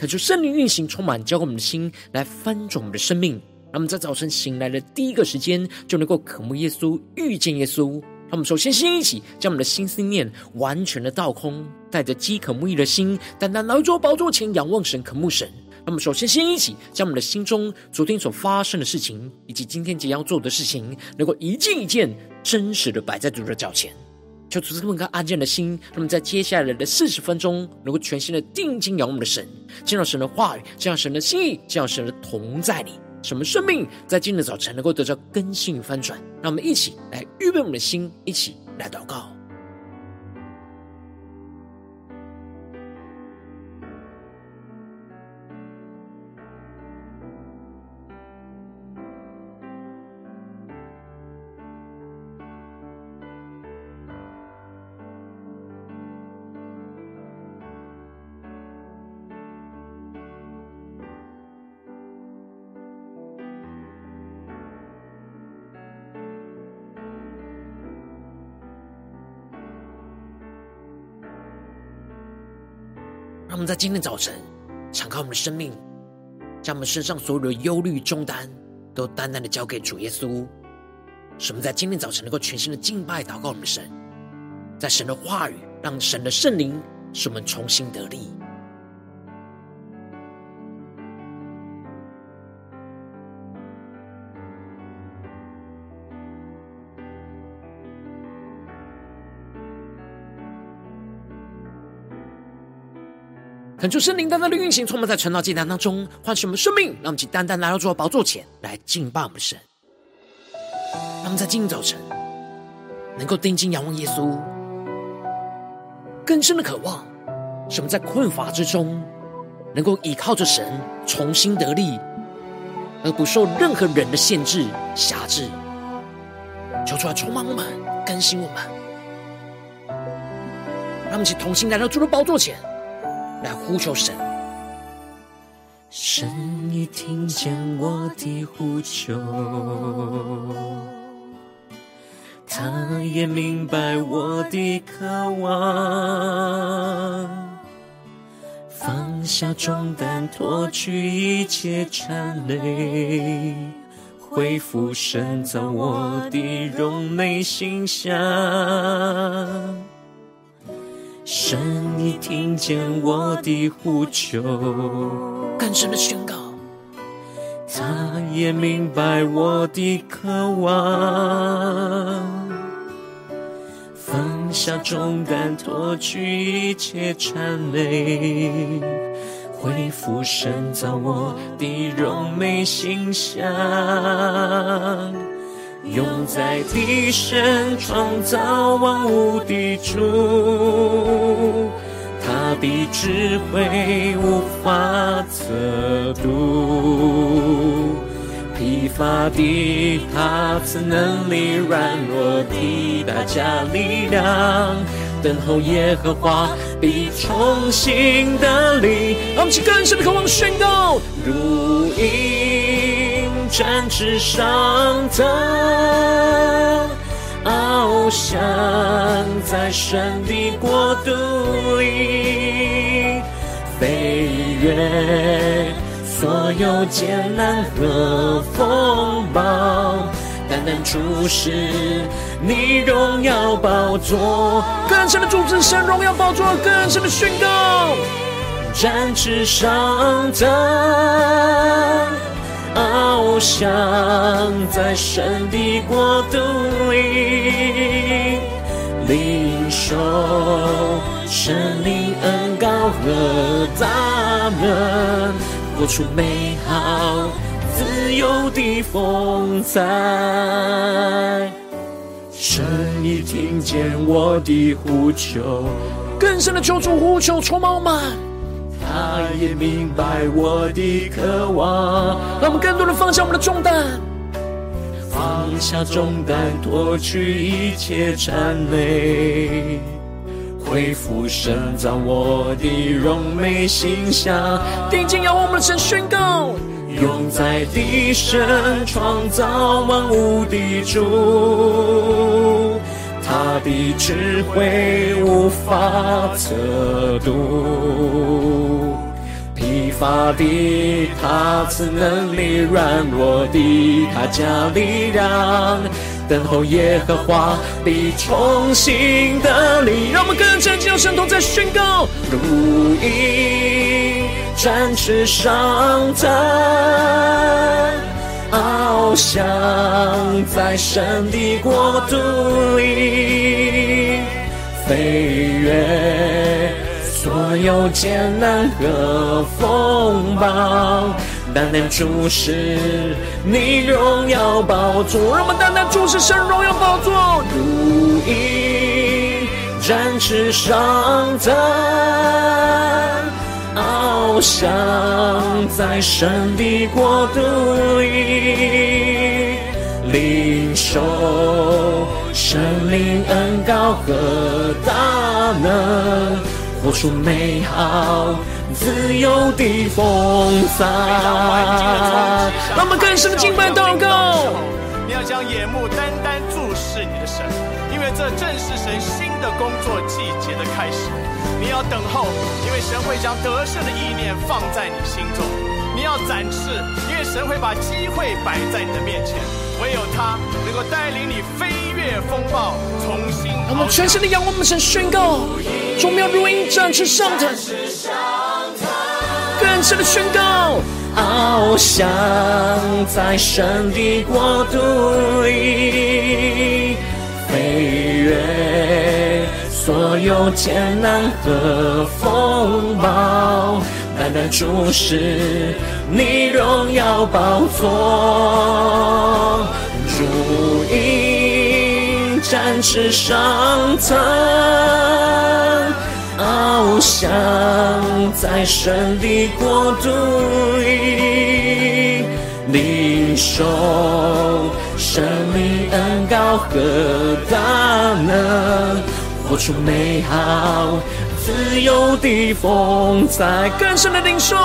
恳求圣灵运行，充满浇灌我们的心，来翻转我们的生命。让我们在早晨醒来的第一个时间，就能够渴慕耶稣，遇见耶稣。让我们首先先一起将我们的心思念完全的倒空，带着饥渴慕义的心，单单来到主宝座前，仰望神，渴慕神。那么，首先先一起将我们的心中昨天所发生的事情，以及今天即将要做的事情，能够一件一件真实的摆在主的脚前，求主赐我们安静的心。那么，在接下来的四十分钟，能够全心的定睛仰望我们的神，见到神的话语，见到神的心意，见到神的同在里，什么生命在今日早晨能够得到更新与翻转。让我们一起来预备我们的心，一起来祷告。我们在今天早晨敞开我们的生命，将我们身上所有的忧虑重担都单单的交给主耶稣。使我们在今天早晨能够全新的敬拜祷告我们的神，在神的话语，让神的圣灵使我们重新得力。恳求圣灵单单的运行，充满在晨祷祭坛当中，唤醒我们生命，让我们去单单来到主的宝座前来敬拜我们的神。让我们在今天早晨能够定睛仰望耶稣，更深的渴望，使我们在困乏之中能够依靠着神重新得力，而不受任何人的限制辖制。求出来充满我们，更新我们，让我们一起同心来到主的宝座前。来呼求神，神已听见我的呼求，他也明白我的渴望。放下重担，脱去一切缠累，恢复神造我的荣美形象。神已听见我的呼求，更深的宣告，他也明白我的渴望。放下重担，脱去一切缠累，恢复神造我的荣美形象。永在的神创造万物的主，他的智慧无法测度。疲乏的他赐能力，软弱的大家力量。等候耶和华必重新得力。让我们去更深的渴望宣告，如鹰。展翅上腾，翱翔在神的国度里，飞越所有艰难和风暴，单单注视你荣耀宝座，更深的注视神荣耀宝座，更深的宣告，展翅上腾。翱翔在神的国度里，领受神灵恩膏和大能，活出美好自由的风采。神已听见我的呼求，更深的求主呼求充满。他也明白我的渴望。让我们更多的放下我们的重担，放下重担，脱去一切缠累，恢复神造我的荣美形象。定睛仰望我们的神，宣告。永在的神，创造万物的主，他的智慧无法测度。疲乏的他赐能力，软弱的他加力量。等候耶和华的重新得力，让我们更加进入神同在宣告。如鹰展翅上腾，翱翔在神的国度里，飞越所有艰难和风暴。单单注视你荣耀宝座，让我们单单注视神荣耀宝座。如鹰展翅上腾，翱翔在神的国度里，领受神灵恩膏和大能，活出美好。自由的风采，让我们更深的敬拜祷告。你要将眼目单单注视你的神，因为这正是神新的工作季节的开始。你要等候，因为神会将得胜的意念放在你心中。你要展翅，因为神会把机会摆在你的面前。唯有他能够带领你飞越风暴，重新。我们全身的仰望，我们神宣告：众妙如鹰展翅上腾。更深的宣告，翱翔在神的国度里，飞越所有艰难和风暴，单单注视你荣耀宝座，如鹰展翅上腾。翱翔在神的国度里，领受生命恩膏和大能，活出美好自由的风采。更深的领受，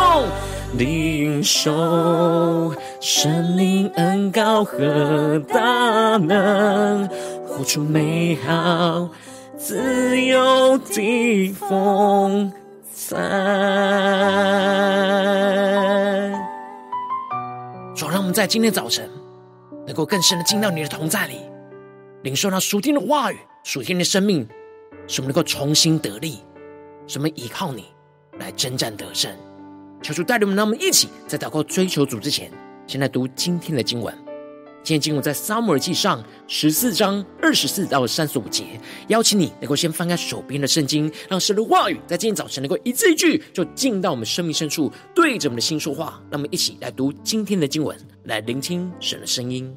领受生命恩膏和大能，活出美好。自由的风采。主，让我们在今天早晨能够更深的进到你的同在里，领受那属天的话语、属天的生命，使我们能够重新得力，使我们依靠你来征战得胜。求主带领我们，让我们一起在祷告追求主之前，先来读今天的经文。今天经文在撒母耳记上十四章二十四到三十五节，邀请你能够先翻开手边的圣经，让神的话语在今天早晨能够一字一句就进到我们生命深处，对着我们的心说话。让我们一起来读今天的经文，来聆听神的声音。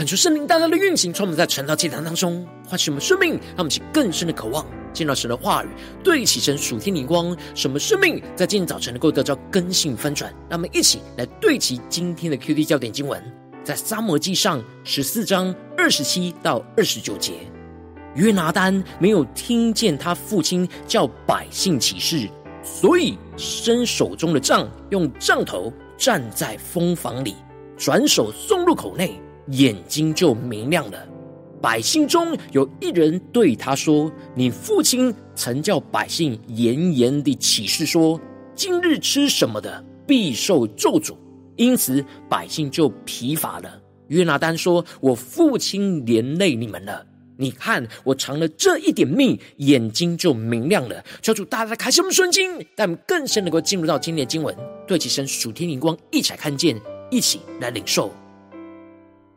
恳求圣灵大大的运行，从我们在晨祷祭坛当中唤醒我们生命，让我们起更深的渴望，见到神的话语，对齐神属天灵光，使我们生命在今天早晨能够得到更新翻转。让我们一起来对齐今天的 QD 焦点经文，在撒母耳记上十四章二十七到二十九节。约拿单没有听见他父亲叫百姓起誓，所以伸手中的杖，用杖头站在蜂房里，转手送入口内。眼睛就明亮了。百姓中有一人对他说：“你父亲曾叫百姓严严地起誓说，今日吃什么的必受咒诅。因此百姓就疲乏了。”约拿单说：“我父亲连累你们了。你看我尝了这一点蜜，眼睛就明亮了。求主大大开启我们顺经，让我们更深能够进入到今天的经文，对齐神属天灵光，一起来看见，一起来领受。”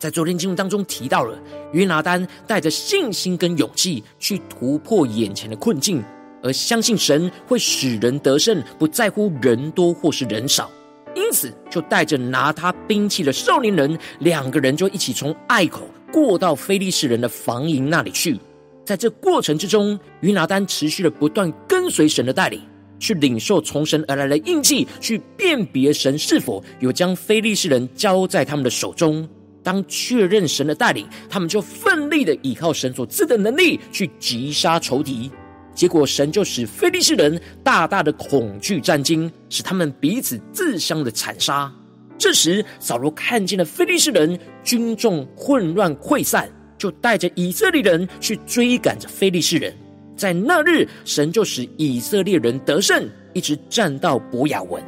在昨天经文当中提到了约拿单带着信心跟勇气去突破眼前的困境，而相信神会使人得胜，不在乎人多或是人少，因此就带着拿他兵器的少年人，两个人就一起从隘口过到非利士人的防营那里去。在这过程之中，约拿单持续的不断跟随神的带领，去领受从神而来的印记，去辨别神是否有将非利士人交在他们的手中。当确认神的带领，他们就奋力的依靠神所赐的能力去击杀仇敌。结果，神就使非利士人大大的恐惧战惊，使他们彼此自相的残杀。这时，扫罗看见了非利士人军众混乱溃散，就带着以色列人去追赶着非利士人。在那日，神就使以色列人得胜，一直战到伯亚文。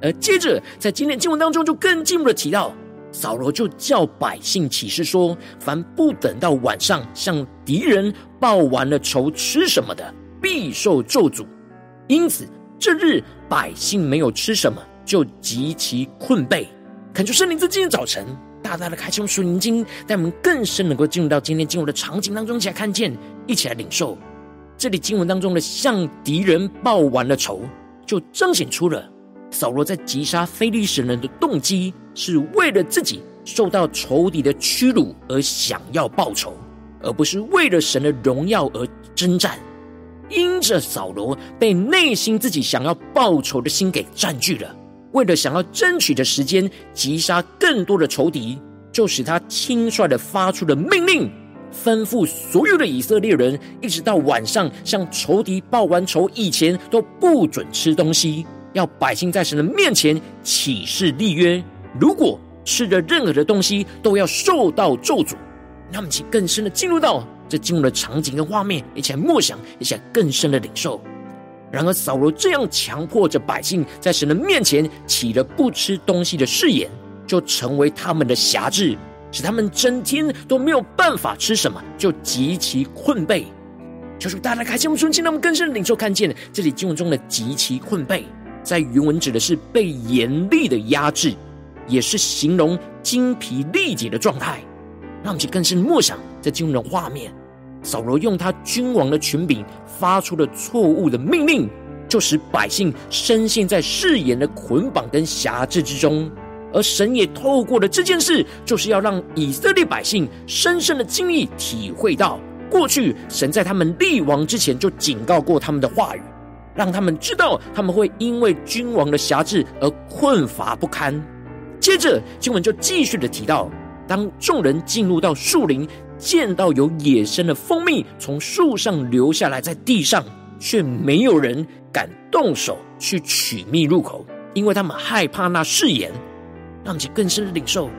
而接着，在今天经文当中，就更进一步的提到。扫罗就叫百姓起誓说：“凡不等到晚上向敌人报完了仇吃什么的，必受咒诅。”因此这日百姓没有吃什么，就极其困惫。恳求圣灵在今天早晨大大的开启我们属灵经，带我们更深能够进入到今天进入的场景当中，一起来看见，一起来领受。这里经文当中的向敌人报完了仇，就彰显出了。扫罗在击杀非利士人的动机，是为了自己受到仇敌的屈辱而想要报仇，而不是为了神的荣耀而征战。因着扫罗被内心自己想要报仇的心给占据了，为了想要争取的时间击杀更多的仇敌，就使他轻率的发出了命令，吩咐所有的以色列人，一直到晚上向仇敌报完仇以前，都不准吃东西。要百姓在神的面前起誓立约，如果吃的任何的东西都要受到咒诅。那么，请更深的进入到这进入的场景跟画面，一起来默想，一起来更深的领受。然而，扫罗这样强迫着百姓在神的面前起了不吃东西的誓言，就成为他们的辖制，使他们整天都没有办法吃什么，就极其困惫。求主大大开启我们顺境，让我们更深的领受看见这里经文中的极其困惫。在原文指的是被严厉的压制，也是形容精疲力竭的状态。让我们去更深默想这经文的画面。扫罗用他君王的权柄发出了错误的命令，就使百姓深陷在誓言的捆绑跟辖制之中。而神也透过了这件事，就是要让以色列百姓深深的经历体会到，过去神在他们立王之前就警告过他们的话语。让他们知道，他们会因为君王的辖制而困乏不堪。接着，经文就继续的提到，当众人进入到树林，见到有野生的蜂蜜从树上流下来在地上，却没有人敢动手去取蜜入口，因为他们害怕那誓言。让其更深的领受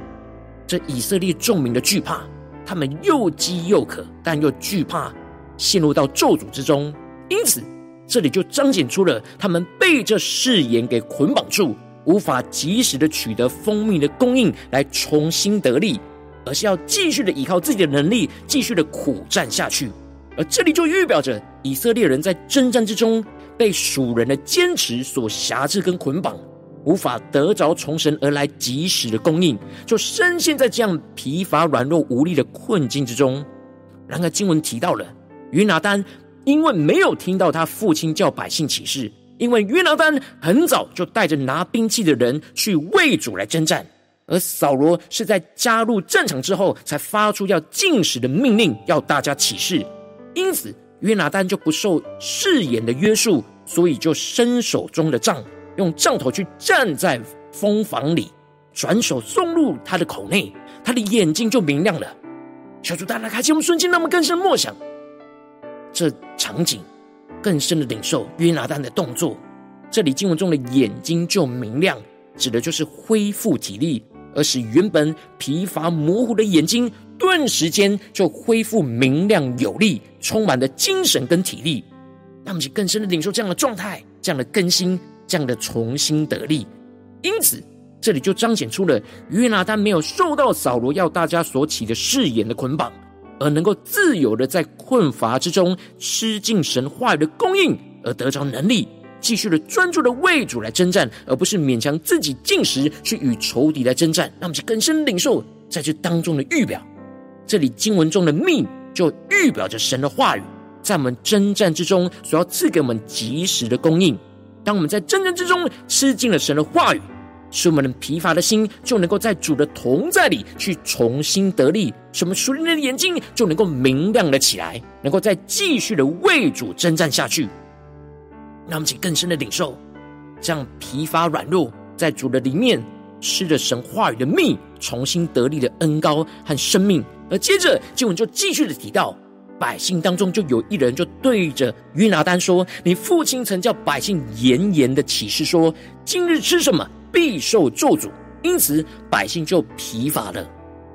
这以色列众民的惧怕，他们又饥又渴，但又惧怕陷入到咒诅之中，因此。这里就彰显出了他们被这誓言给捆绑住，无法及时的取得蜂蜜的供应来重新得力，而是要继续的依靠自己的能力，继续的苦战下去。而这里就预表着以色列人在征战之中被属人的坚持所辖制跟捆绑，无法得着从神而来及时的供应，就深陷在这样疲乏、软弱、无力的困境之中。然而经文提到了约拿丹。因为没有听到他父亲叫百姓起誓，因为约拿单很早就带着拿兵器的人去为主来征战，而扫罗是在加入战场之后，才发出要禁食的命令，要大家起誓。因此，约拿单就不受誓言的约束，所以就伸手中的杖，用杖头去站在蜂房里，转手送入他的口内，他的眼睛就明亮了。小主大大开启我们瞬间，那么更深默想这场景，更深的领受约拿单的动作。这里经文中的眼睛就明亮，指的就是恢复体力。而使原本疲乏模糊的眼睛，顿时间就恢复明亮有力，充满了精神跟体力。让我们更深的领受这样的状态，这样的更新，这样的重新得力。因此，这里就彰显出了约拿单没有受到扫罗要大家所起的誓言的捆绑，而能够自由的在困乏之中吃尽神话语的供应，而得着能力。继续的专注的为主来征战，而不是勉强自己进食去与仇敌来征战。让我们更深领受在这当中的预表。这里经文中的命就预表着神的话语，在我们征战之中所要赐给我们及时的供应。当我们在征战之中吃尽了神的话语，使我们疲乏的心就能够在主的同在里去重新得力，使我们属灵的眼睛就能够明亮了起来，能够再继续的为主征战下去。让我们请更深的领受，这样疲乏软弱，在主的里面吃着神话语的蜜，重新得力的恩膏和生命。而接着经文就继续的提到，百姓当中就有一人就对着约拿单说：“你父亲曾叫百姓严严的起誓说，今日吃什么必受咒诅。因此百姓就疲乏了。”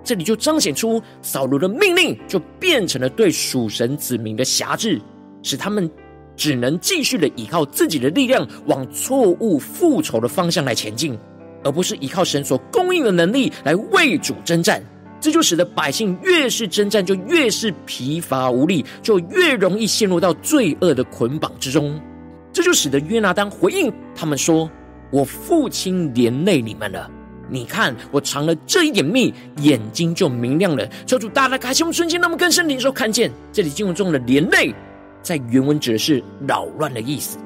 这里就彰显出扫罗的命令就变成了对属神子民的辖制，使他们。只能继续的依靠自己的力量，往错误复仇的方向来前进，而不是依靠神所供应的能力来为主征战。这就使得百姓越是征战，就越是疲乏无力，就越容易陷入到罪恶的捆绑之中。这就使得约拿单回应他们说：“我父亲连累你们了。你看我尝了这一点蜜，眼睛就明亮了。求主大大开启我们瞬间，那么更深领受看见这里经文中的连累。”在原文指的是扰乱的意思，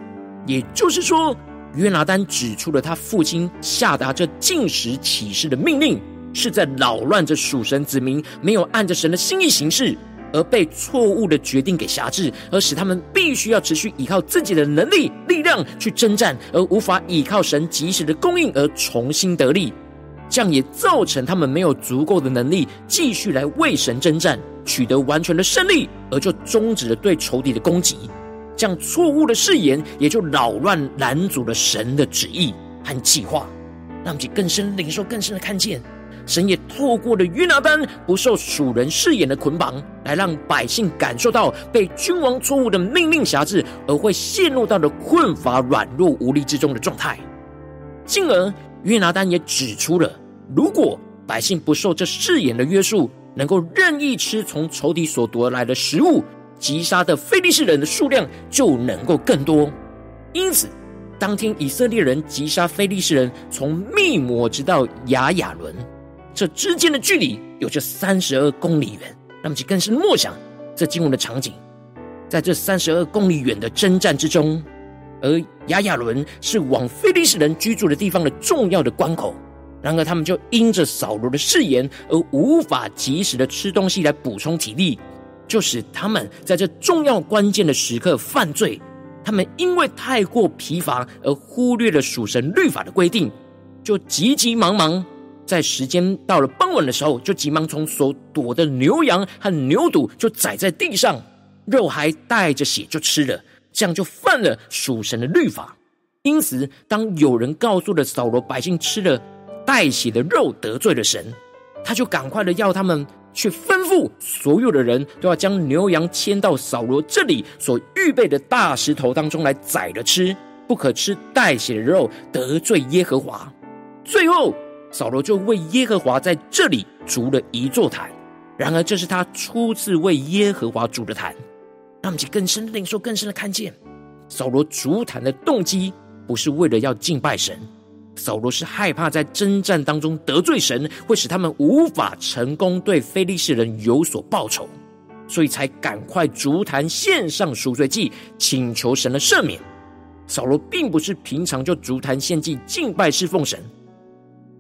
也就是说，约拿单指出了他父亲下达这禁食起誓的命令，是在扰乱着属神子民没有按着神的心意行事，而被错误的决定给辖制，而使他们必须要持续依靠自己的能力、力量去征战，而无法依靠神及时的供应而重新得力。这样也造成他们没有足够的能力继续来为神征战，取得完全的胜利，而就终止了对仇敌的攻击。这样错误的誓言也就扰乱拦阻了神的旨意和计划，让我们更深领受、更深的看见，神也透过了约拿单不受属人誓言的捆绑，来让百姓感受到被君王错误的命令辖制，而会陷入到了困乏、软弱、无力之中的状态，进而。约拿单也指出了，如果百姓不受这誓言的约束，能够任意吃从仇敌所夺来的食物，击杀的非利士人的数量就能够更多。因此，当天以色列人击杀非利士人，从密摩直到亚雅伦，这之间的距离有着三十二公里远。那么，就更是默想这经文的场景，在这三十二公里远的征战之中。而亚雅伦是往非利士人居住的地方的重要的关口，然而他们就因着扫罗的誓言而无法及时的吃东西来补充体力，就使他们在这重要关键的时刻犯罪。他们因为太过疲乏而忽略了属神律法的规定，就急急忙忙在时间到了傍晚的时候，就急忙从所躲的牛羊和牛犊就宰在地上，肉还带着血就吃了。这样就犯了属神的律法，因此，当有人告诉了扫罗百姓吃了带血的肉得罪了神，他就赶快的要他们去吩咐所有的人都要将牛羊牵到扫罗这里所预备的大石头当中来宰了吃，不可吃带血的肉，得罪耶和华。最后，扫罗就为耶和华在这里筑了一座坛，然而这是他初次为耶和华筑的坛。让我们更深的领受，更深的看见，扫罗筑坛的动机不是为了要敬拜神，扫罗是害怕在征战当中得罪神，会使他们无法成功对非利士人有所报仇，所以才赶快筑坛献上赎罪祭，请求神的赦免。扫罗并不是平常就筑坛献祭敬拜侍奉神，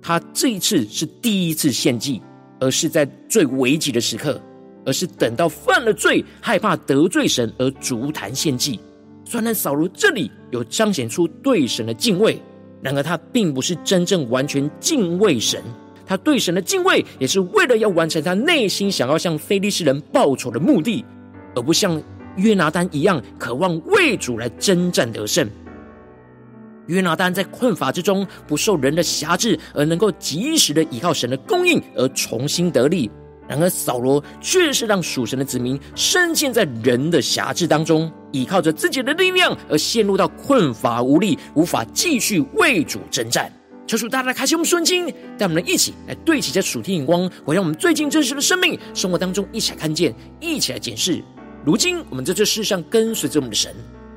他这一次是第一次献祭，而是在最危急的时刻，而是等到犯了罪、害怕得罪神而筑坛献祭。虽然扫罗这里有彰显出对神的敬畏，然而他并不是真正完全敬畏神。他对神的敬畏，也是为了要完成他内心想要向非利士人报仇的目的，而不像约拿单一样渴望为主来征战得胜。约拿单在困乏之中，不受人的辖制，而能够及时的依靠神的供应而重新得力。然而扫罗却是让属神的子民深陷在人的辖制当中，依靠着自己的力量而陷入到困乏无力，无法继续为主征战。求主大大开启我们顺经，带我们一起来对齐这属天眼光，活让我们最近真实的生命生活当中一起来看见，一起来检视。如今我们在这世上跟随着我们的神，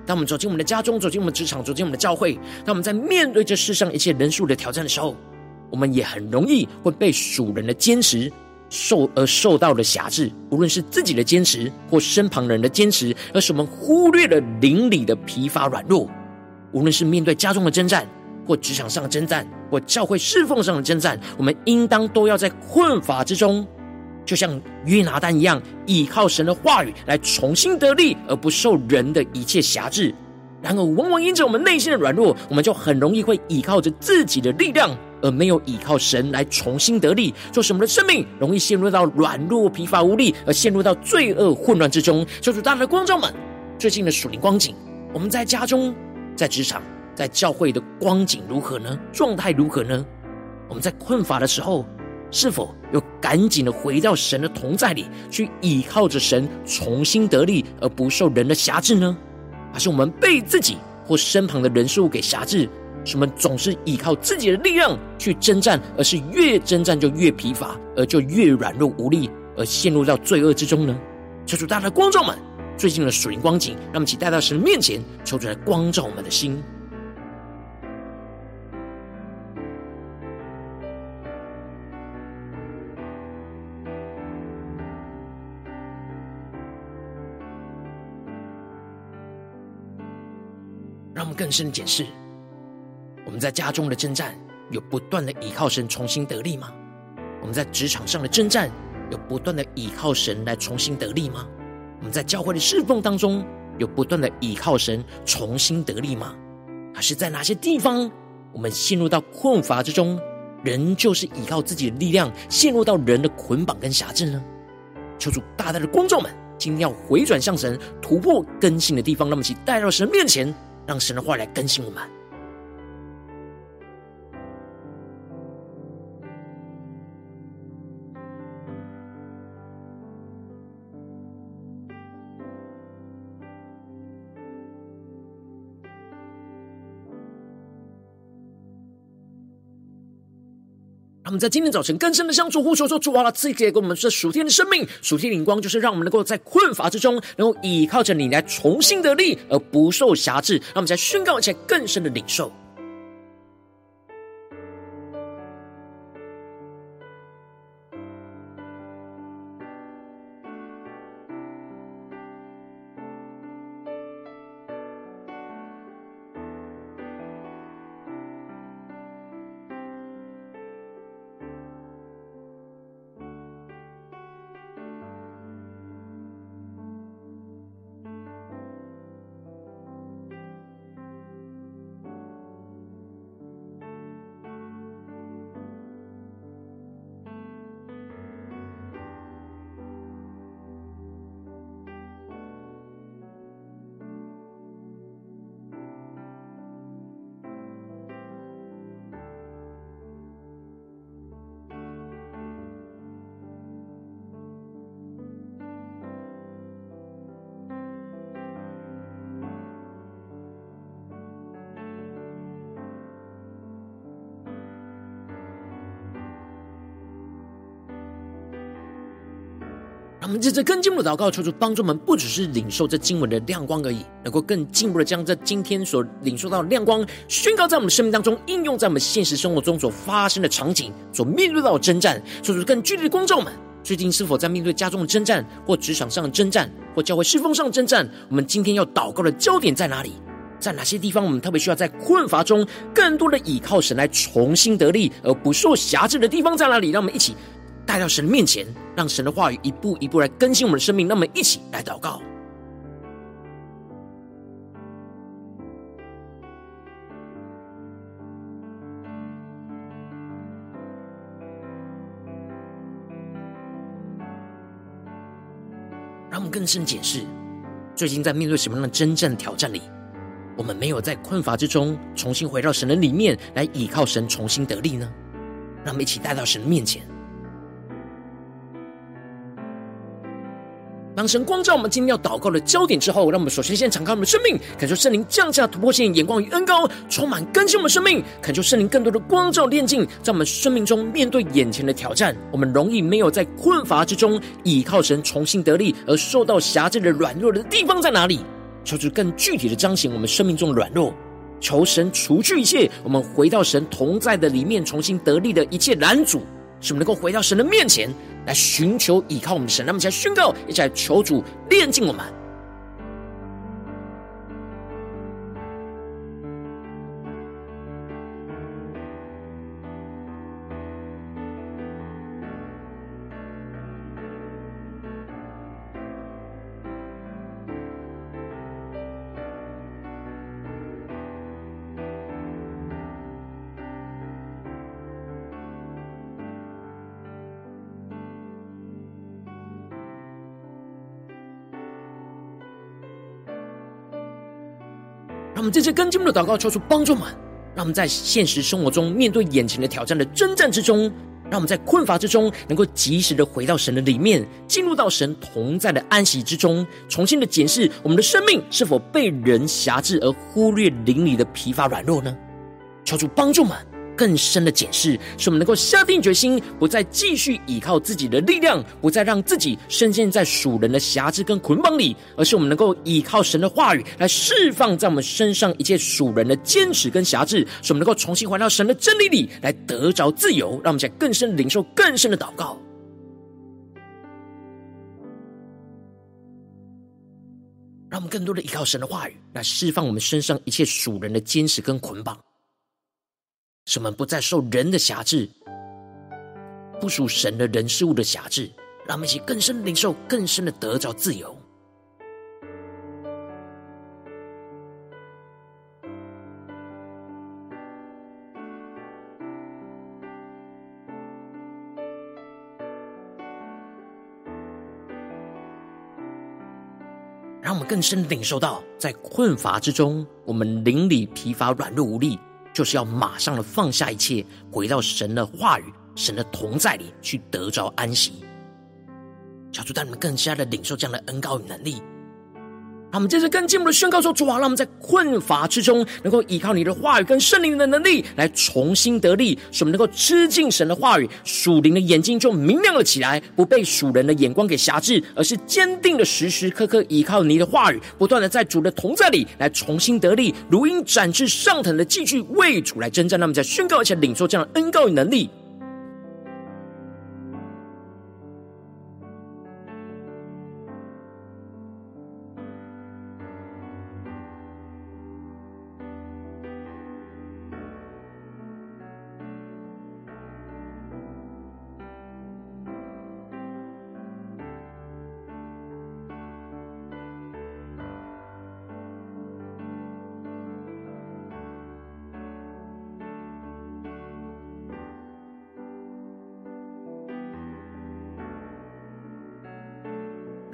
当我们走进我们的家中，走进我们职场，走进我们的教会，当我们在面对这世上一切人数的挑战的时候，我们也很容易会被属人的坚持受而受到了辖制，无论是自己的坚持或身旁人的坚持，而使我们忽略了邻里的疲乏软弱。无论是面对家中的征战，或职场上的征战，或教会侍奉上的征战，我们应当都要在困乏之中，就像约拿单一样，依靠神的话语来重新得力，而不受人的一切辖制。然而，往往因着我们内心的软弱，我们就很容易会依靠着自己的力量，而没有依靠神来重新得力，做什么的生命容易陷入到软弱、疲乏无力，而陷入到罪恶混乱之中。求主大大的光照们，最近的属灵光景，我们在家中，在职场。在教会的光景如何呢？状态如何呢？我们在困乏的时候，是否又赶紧的回到神的同在里，去依靠着神重新得力，而不受人的辖制呢？还是我们被自己或身旁的人事物给辖制，使我们总是依靠自己的力量去征战，而是越征战就越疲乏，而就越软弱无力，而陷入到罪恶之中呢？求主大家的光照们，最近的属灵光景，让我们一起带到神的面前，求主来光照我们的心。更深的检视，我们在家中的征战，有不断的依靠神重新得力吗？我们在职场上的征战，有不断的依靠神来重新得力吗？我们在教会的侍奉当中，有不断的依靠神重新得力吗？还是在哪些地方，我们陷入到困乏之中，仍旧是依靠自己的力量，陷入到人的捆绑跟辖制呢？求主大大的光照们，今天要回转向神，突破更新的地方，那么请带到神面前。让神的话来更新我们。我们在今天早晨更深的向主，呼求说：“主啊，赐给给我们这属天的生命，属天的灵光，就是让我们能够在困乏之中，能够依靠着你来重新得力，而不受辖制。让我们在宣告一更深的领受。”我们接着更进一步的祷告，求主帮助我们，不只是领受这经文的亮光而已，能够更进一步的将这今天所领受到的亮光宣告在我们生命当中，应用在我们现实生活中所发生的场景，所面对到的征战。求主更具体的光照我们，最近是否在面对家中的征战，或职场上的征战，或教会侍奉上的征战？我们今天要祷告的焦点在哪里？在哪些地方我们特别需要在困乏中更多的倚靠神来重新得力，而不受辖制的地方在哪里？让我们一起带到神的面前，让神的话语一步一步来更新我们的生命。让我们一起来祷告。让我们更深检视，最近在面对什么样的真正挑战里，我们没有在困乏之中重新回到神的里面来倚靠神，重新得力呢？让我们一起带到神的面前。当神光照我们今天要祷告的焦点之后，让我们首先先敞开我们的生命，恳求圣灵降下突破性眼光与恩膏，充满更新我们生命。恳求圣灵更多的光照炼净，在我们生命中面对眼前的挑战，我们容易没有在困乏之中倚靠神重新得力，而受到辖制的软弱的地方在哪里？求主更具体的彰显我们生命中软弱，求神除去一切我们回到神同在的里面重新得力的一切拦阻，使我们能够回到神的面前。来寻求依靠我们的神，那么，来宣告，一起来求主炼净我们。这次跟进的祷告，求主帮助我们，让我们在现实生活中面对眼前的挑战的征战之中，让我们在困乏之中能够及时的回到神的里面，进入到神同在的安息之中，重新的检视我们的生命是否被人辖制而忽略灵里的疲乏软弱呢？求主帮助我们。更深的检视，使我们能够下定决心，不再继续依靠自己的力量，不再让自己深陷在属人的辖制跟捆绑里，而是我们能够依靠神的话语来释放在我们身上一切属人的坚持跟辖制，使我们能够重新回到神的真理里来得着自由。让我们在更深领受更深的祷告，让我们更多的依靠神的话语来释放我们身上一切属人的坚持跟捆绑。使我们不再受人的辖制，不属神的人事物的辖制，让我们一起更深的领受，更深的得着自由。让我们更深的领受到，在困乏之中，我们灵里疲乏、软弱无力。就是要马上的放下一切，回到神的话语、神的同在里去得着安息。小主带你们更加的领受这样的恩膏与能力。让我们接着更进一步的宣告说：主啊，让我们在困乏之中，能够依靠你的话语跟圣灵的能力来重新得力，使我们能够吃进神的话语，属灵的眼睛就明亮了起来，不被属人的眼光给辖制，而是坚定的时时刻刻依靠你的话语，不断的在主的同在里来重新得力，如鹰展翅上腾的继续为主来征战。那么在宣告而且领受这样的恩膏与能力。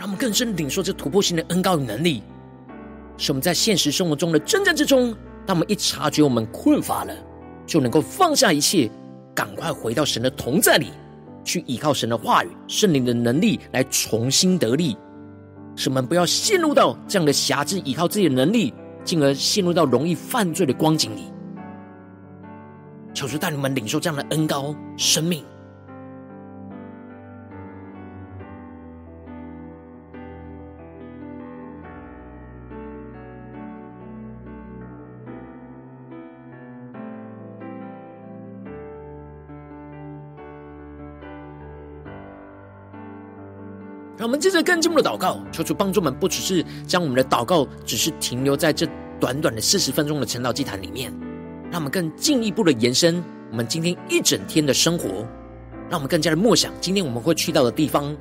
让我们更深领受这突破性的恩膏与能力，使我们在现实生活中的征战之中，当我们一察觉我们困乏了，就能够放下一切，赶快回到神的同在里，去依靠神的话语、圣灵的能力来重新得力。使我们不要陷入到这样的辖制，依靠自己的能力，进而陷入到容易犯罪的光景里。求主带你们领受这样的恩膏生命。接着更进一步的祷告，求主帮助们，不只是将我们的祷告只是停留在这短短的四十分钟的晨祷祭坛里面，让我们更进一步的延伸我们今天一整天的生活，让我们更加的默想今天我们会去到的地方，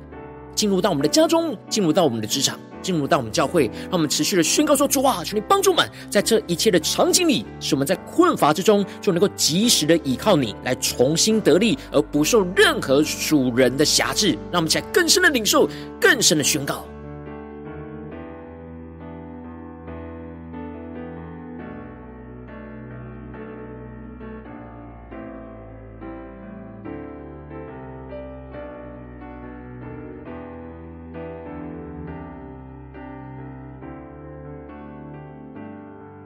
进入到我们的家中，进入到我们的职场。进入到我们教会，让我们持续的宣告说：主啊，求你帮助我们，在这一切的场景里，使我们在困乏之中就能够及时的依靠你，来重新得力，而不受任何属人的辖制。让我们起来更深的领受，更深的宣告。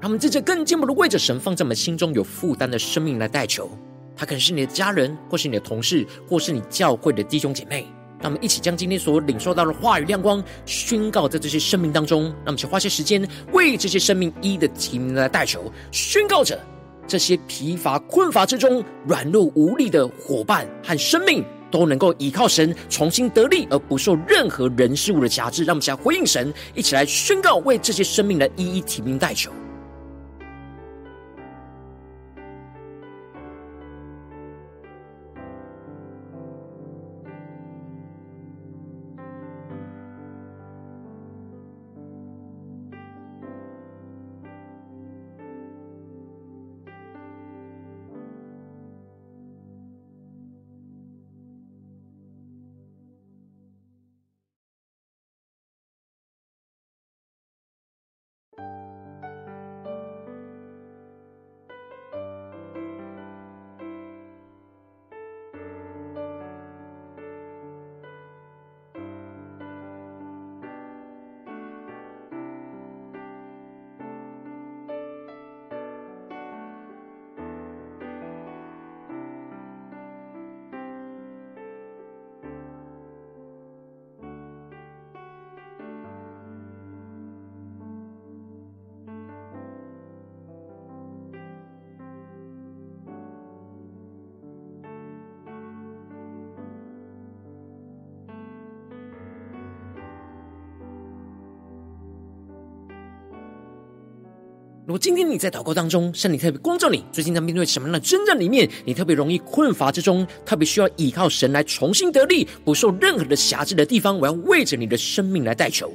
我们这更进一步的为着神放在我们心中有负担的生命来代求，他可能是你的家人，或是你的同事，或是你教会的弟兄姐妹。让我们一起将今天所领受到的话语亮光宣告在这些生命当中。让我们去花些时间为这些生命一的提名来代求，宣告着这些疲乏困乏之中软弱无力的伙伴和生命都能够依靠神重新得力，而不受任何人事物的辖制。让我们起来回应神，一起来宣告为这些生命来一一提名代求。如果今天你在祷告当中，圣灵特别光照你，最近在面对什么样的征战里面，你特别容易困乏之中，特别需要依靠神来重新得力，不受任何的辖制的地方，我要为着你的生命来代求。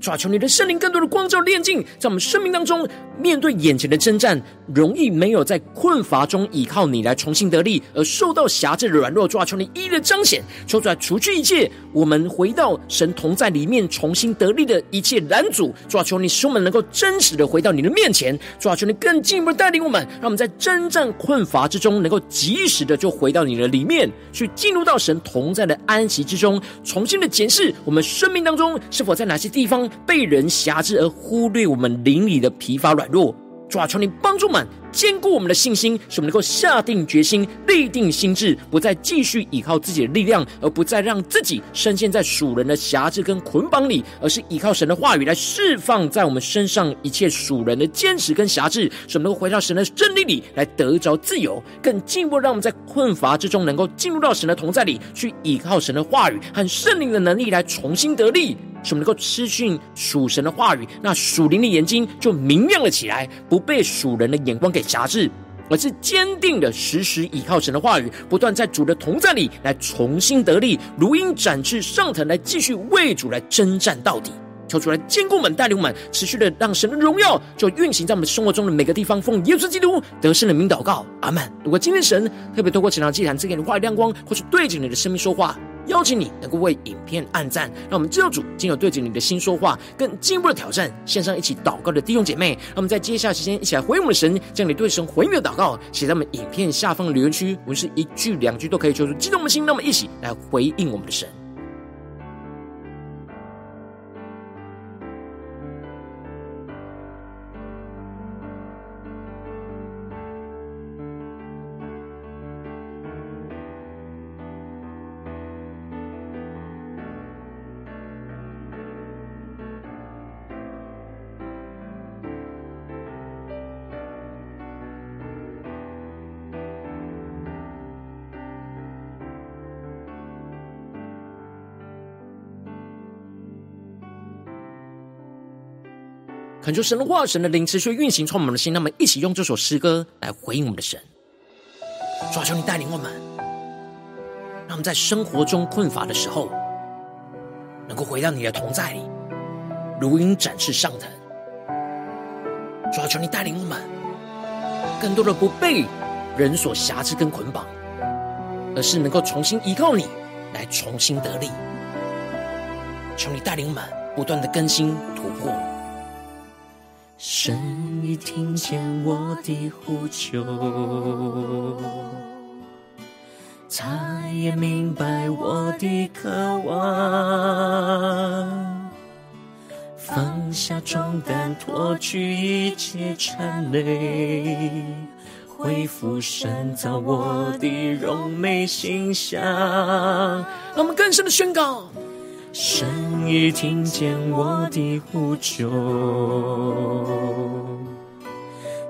抓求你的圣灵更多的光照炼净，在我们生命当中面对眼前的征战，容易没有在困乏中依靠你来重新得力，而受到辖制的软弱。抓求你一一的彰显，求主来除去一切我们回到神同在里面重新得力的一切拦阻。抓求你使我们能够真实的回到你的面前。抓求你更进一步带领我们，让我们在征战困乏之中，能够及时的就回到你的里面，去进入到神同在的安息之中，重新的检视我们生命当中是否在哪些地方。被人辖制而忽略我们灵里的疲乏软弱，主啊，求你帮助我们坚固我们的信心，使我们能够下定决心、立定心智，不再继续依靠自己的力量，而不再让自己深陷在属人的辖制跟捆绑里，而是依靠神的话语来释放在我们身上一切属人的坚持跟辖制，使我们能够回到神的真理里来得着自由，更进一步让我们在困乏之中能够进入到神的同在里，去依靠神的话语和圣灵的能力来重新得力。使我们能够吃进属神的话语，那属灵的眼睛就明亮了起来，不被属人的眼光给辖制，而是坚定的时时倚靠神的话语，不断在主的同在里来重新得力，如鹰展翅上腾，来继续为主来征战到底。求主来坚固我们，带领我们，持续的让神的荣耀就运行在我们生活中的每个地方。奉耶稣基督得胜的名祷告，阿门。如果今天神特别透过这场祭坛赐给你话语亮光，或是对着你的生命说话。邀请你能够为影片按赞，让我们知道主今有对着你的心说话，更进一步的挑战。线上一起祷告的弟兄姐妹，让我们在接下来时间一起来回应我们的神，将你对神回应的祷告写在我们影片下方的留言区，我们是一句两句都可以，求出激动的心，让我们一起来回应我们的神。恳求神的话、神的灵持续运行，充满我们的心。那么，一起用这首诗歌来回应我们的神。主啊，求你带领我们，让我们在生活中困乏的时候，能够回到你的同在里，如鹰展翅上腾。主啊，求你带领我们，更多的不被人所挟制跟捆绑，而是能够重新依靠你，来重新得力。求你带领我们，不断的更新突破。神已听见我的呼求，他也明白我的渴望，放下重担，脱去一切缠累，恢复神造我的荣美形象。让我们更深的宣告。神已听见我的呼求，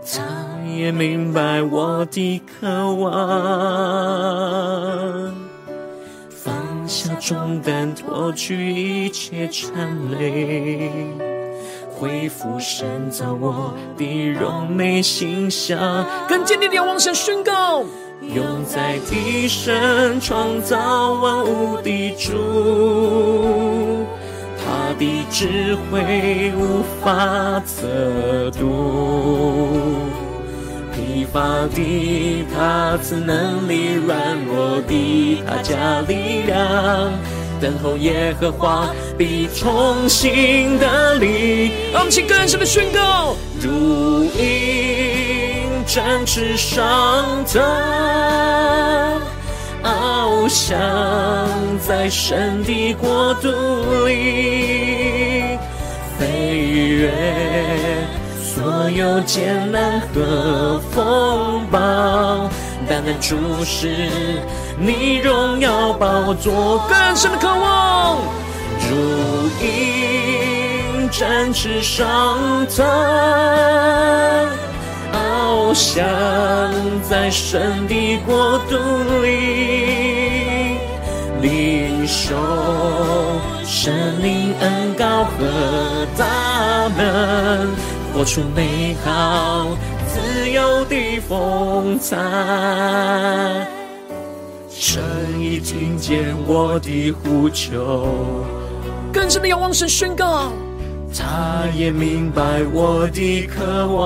他也明白我的渴望，放下重担，脱去一切缠累，恢复神造我的荣美形象，更坚定地往神宣告。永在地上创造万物的主，他的智慧无法测度。疲乏的他赐能力，软弱的他加力量。等候耶和华必重新得力。让我们更深的宣告，如鹰。展翅上腾，翱翔在神的国度里，飞越所有艰难和风暴，单单注视你荣耀宝座，更深的渴望，如鹰展翅上腾。翱翔在神的国度里，领受神灵恩膏和大能，活出美好自由的风采。神已听见我的呼求，更深的仰望神宣告。他也明白我的渴望，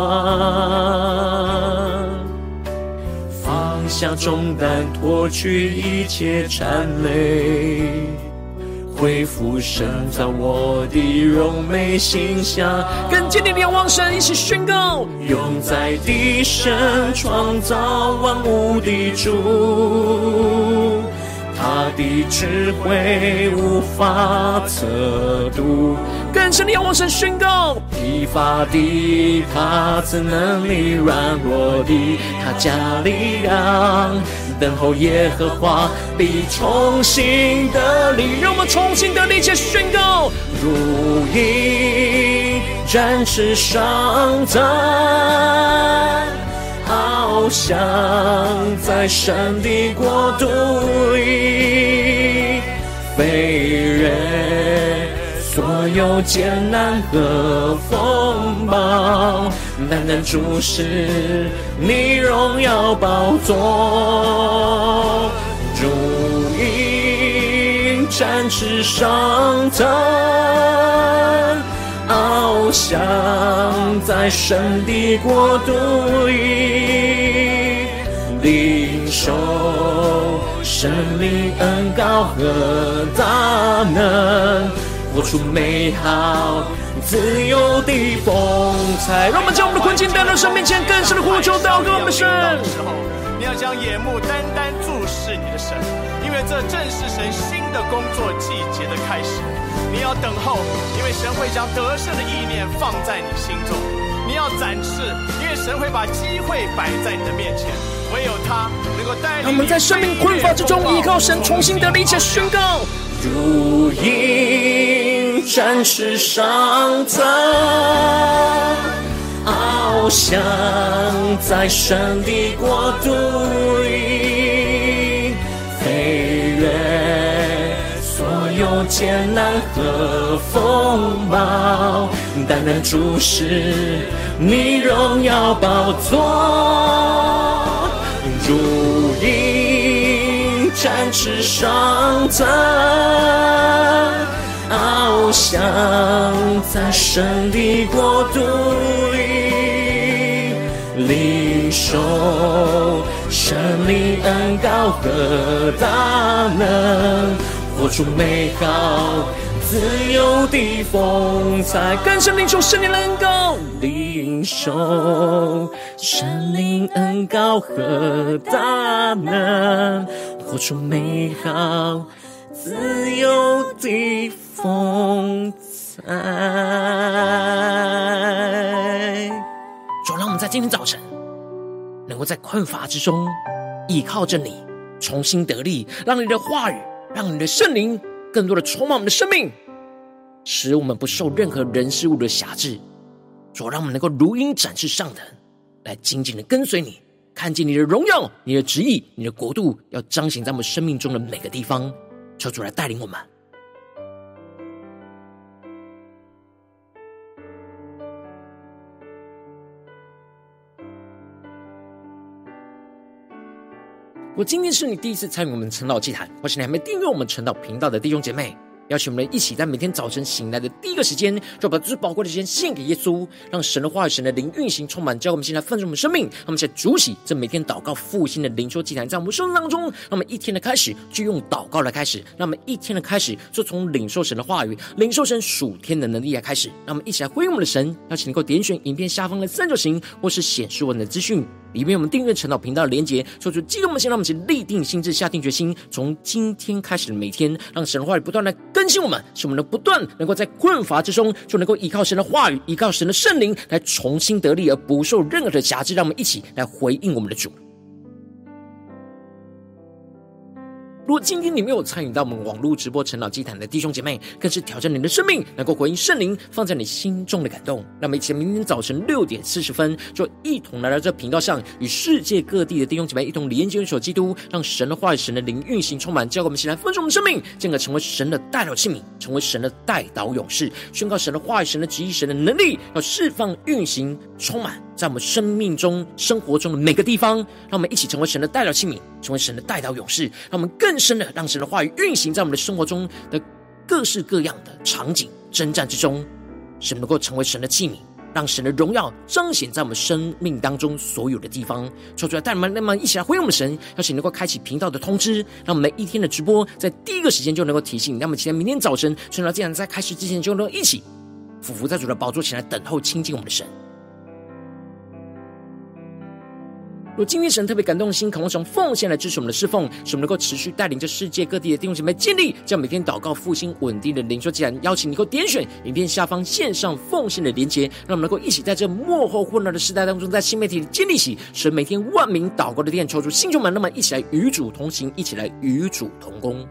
放下重担，脱去一切缠累，恢复神造我的柔美形象。跟坚定的仰望神，一起宣告：永在地神创造万物的主。他的智慧无法测度，更深的仰望神宣告：疲乏的他怎能力，软弱的他加力量。等候耶和华必重新得力，让我们重新得力，且宣告：如鹰展翅上腾。翱翔在神的国度里，飞越有艰难和风暴，单单注视你荣耀宝座，如鹰展翅上腾。翱翔在神的国度里，领受神灵恩膏和大能，活出美好自由的风采。让我们将我们的困境带到神面前，更深的呼求祷告我们的神。你要将眼目单单注视你的神，因为这正是神新的工作季节的开始。你要等候，因为神会将得胜的意念放在你心中。你要展翅，因为神会把机会摆在你的面前。唯有他能够带领你。他们在生命困乏之中，依靠神重新得力，且宣告：如鹰展翅上腾，翱翔在神的国度里，飞越所。有艰难和风暴，单单注视你荣耀宝座，如展翅上腾，翱翔在神的国度里，领受神灵恩膏和大能，活出美好。自由的风采，更深领受神灵恩膏，领受神灵恩膏和大能，活出美好自由的风采。主，让我们在今天早晨，能够在困乏之中依靠着你，重新得力，让你的话语，让你的圣灵。更多的充满我们的生命，使我们不受任何人事物的辖制，主，让我们能够如鹰展翅上腾，来紧紧的跟随你，看见你的荣耀、你的旨意、你的国度，要彰显在我们生命中的每个地方。求主来带领我们。我今天是你第一次参与我们晨祷祭坛，或是你还没订阅我们晨祷频道的弟兄姐妹，邀请我们一起在每天早晨醒来的第一个时间，就把最宝贵的时间献给耶稣，让神的话语、神的灵运行充满，教我们现在丰盛我们生命。让我们在主起这每天祷告复兴的灵修祭坛，在我们生命当中，让我们一天的开始就用祷告来开始，让我们一天的开始就从领受神的话语、领受神属天的能力来开始。让我们一起来回应我们的神，邀请能够点选影片下方的三角形，或是显示我们的资讯。里面我们订阅陈祷频道的连结，说出激动的心，让我们一起立定心志，下定决心，从今天开始的每天，让神的话语不断来更新我们，使我们能不断能够在困乏之中，就能够依靠神的话语，依靠神的圣灵来重新得力，而不受任何的辖制。让我们一起来回应我们的主。如果今天你没有参与到我们网络直播晨祷祭坛的弟兄姐妹，更是挑战你的生命，能够回应圣灵放在你心中的感动。那么，一起明天早晨六点四十分，就一同来到这频道上，与世界各地的弟兄姐妹一同连接、联手基督，让神的话语、神的灵运行充满，叫我们起来分盛我们生命，进而成为神的代表器皿，成为神的代祷勇士，宣告神的话语、神的旨意、神的能力，要释放、运行、充满在我们生命中、生活中的每个地方。让我们一起成为神的代表器皿，成为神的代祷勇士，让我们更。更深的，让神的话语运行在我们的生活中的各式各样的场景、征战之中，神能够成为神的器皿，让神的荣耀彰显在我们生命当中所有的地方。说出来，带你们那么一起来回应我们神，邀请能够开启频道的通知，让我们每一天的直播在第一个时间就能够提醒。那么，期待明天早晨，趁到既然在开始之前，就能够一起俯伏在主的宝座前来等候亲近我们的神。若今天神特别感动的心，渴望从奉献来支持我们的侍奉，使我们能够持续带领着世界各地的弟兄姐妹建立，将每天祷告复兴稳定的灵修既然。邀请你够点选影片下方线上奉献的连接，让我们能够一起在这幕后混乱的时代当中，在新媒体里建立起神每天万名祷告的殿，抽出新旧门，那么一起来与主同行，一起来与主同工。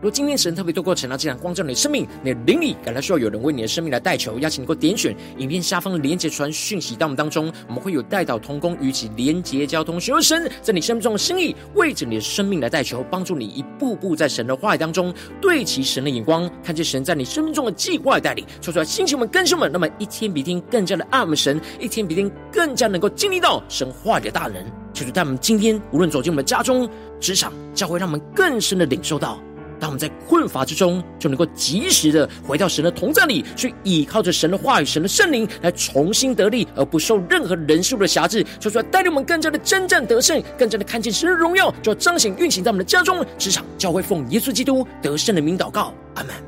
若今天神特别透过晨祷祭坛光照你的生命，你的灵里感到需要有人为你的生命来代求，邀请你给我点选影片下方的连结传讯息到我们当中，我们会有代祷同工与其连结交通，寻求神在你生命中的心意，为着你的生命来代求，帮助你一步步在神的话语当中对齐神的眼光，看见神在你生命中的计划带领，说出来，星球们、更新们，那么一天比一天更加的爱我们神，一天比一天更加能够经历到神话语的大能，求主在我们今天无论走进我们家中、职场、教会，让我们更深的领受到。当我们在困乏之中，就能够及时的回到神的同在里，去依靠着神的话语、神的圣灵来重新得力，而不受任何人数的辖制。说出来，带领我们更加的征战得胜，更加的看见神的荣耀，就要彰显运行在我们的家中、职场、教会，奉耶稣基督得胜的名祷告，阿门。